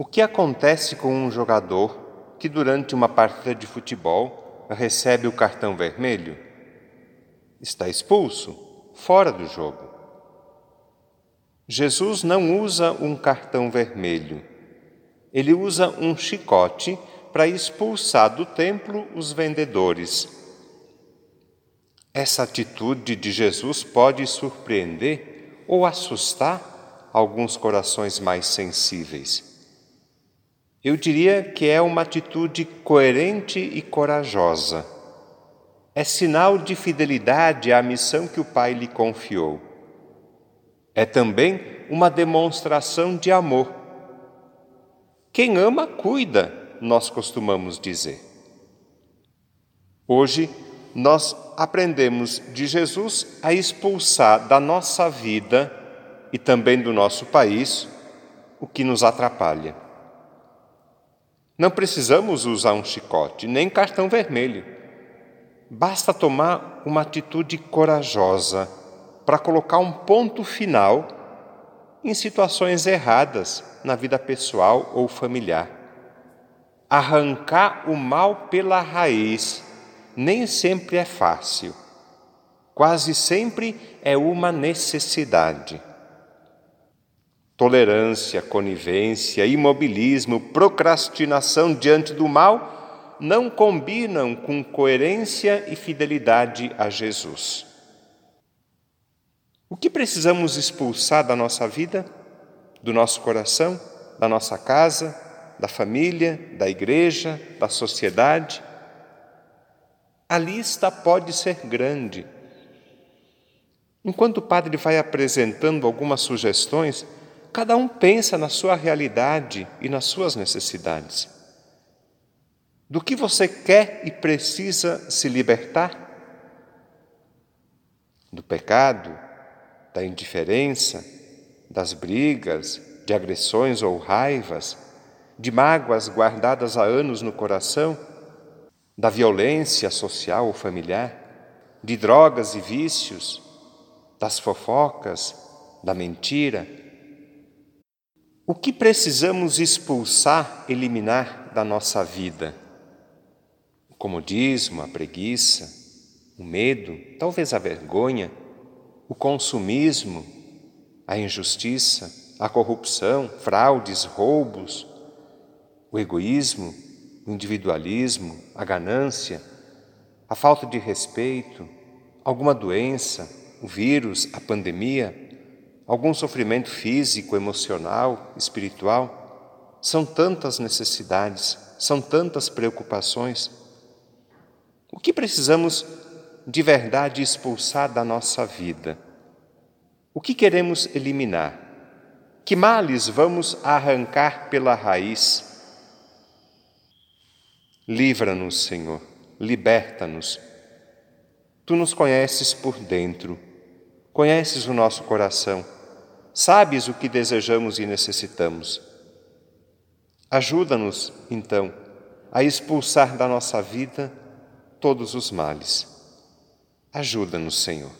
O que acontece com um jogador que, durante uma partida de futebol, recebe o cartão vermelho? Está expulso, fora do jogo. Jesus não usa um cartão vermelho, ele usa um chicote para expulsar do templo os vendedores. Essa atitude de Jesus pode surpreender ou assustar alguns corações mais sensíveis. Eu diria que é uma atitude coerente e corajosa. É sinal de fidelidade à missão que o Pai lhe confiou. É também uma demonstração de amor. Quem ama, cuida, nós costumamos dizer. Hoje, nós aprendemos de Jesus a expulsar da nossa vida e também do nosso país o que nos atrapalha. Não precisamos usar um chicote, nem cartão vermelho. Basta tomar uma atitude corajosa para colocar um ponto final em situações erradas na vida pessoal ou familiar. Arrancar o mal pela raiz nem sempre é fácil. Quase sempre é uma necessidade. Tolerância, conivência, imobilismo, procrastinação diante do mal não combinam com coerência e fidelidade a Jesus. O que precisamos expulsar da nossa vida, do nosso coração, da nossa casa, da família, da igreja, da sociedade? A lista pode ser grande. Enquanto o padre vai apresentando algumas sugestões, cada um pensa na sua realidade e nas suas necessidades. Do que você quer e precisa se libertar? Do pecado, da indiferença, das brigas, de agressões ou raivas, de mágoas guardadas há anos no coração, da violência social ou familiar, de drogas e vícios, das fofocas, da mentira. O que precisamos expulsar, eliminar da nossa vida? O comodismo, a preguiça, o medo, talvez a vergonha, o consumismo, a injustiça, a corrupção, fraudes, roubos, o egoísmo, o individualismo, a ganância, a falta de respeito, alguma doença, o vírus, a pandemia, algum sofrimento físico, emocional, espiritual. São tantas necessidades, são tantas preocupações. O que precisamos de verdade expulsar da nossa vida? O que queremos eliminar? Que males vamos arrancar pela raiz? Livra-nos, Senhor, liberta-nos. Tu nos conheces por dentro, conheces o nosso coração, sabes o que desejamos e necessitamos. Ajuda-nos, então, a expulsar da nossa vida todos os males. Ajuda-nos, Senhor.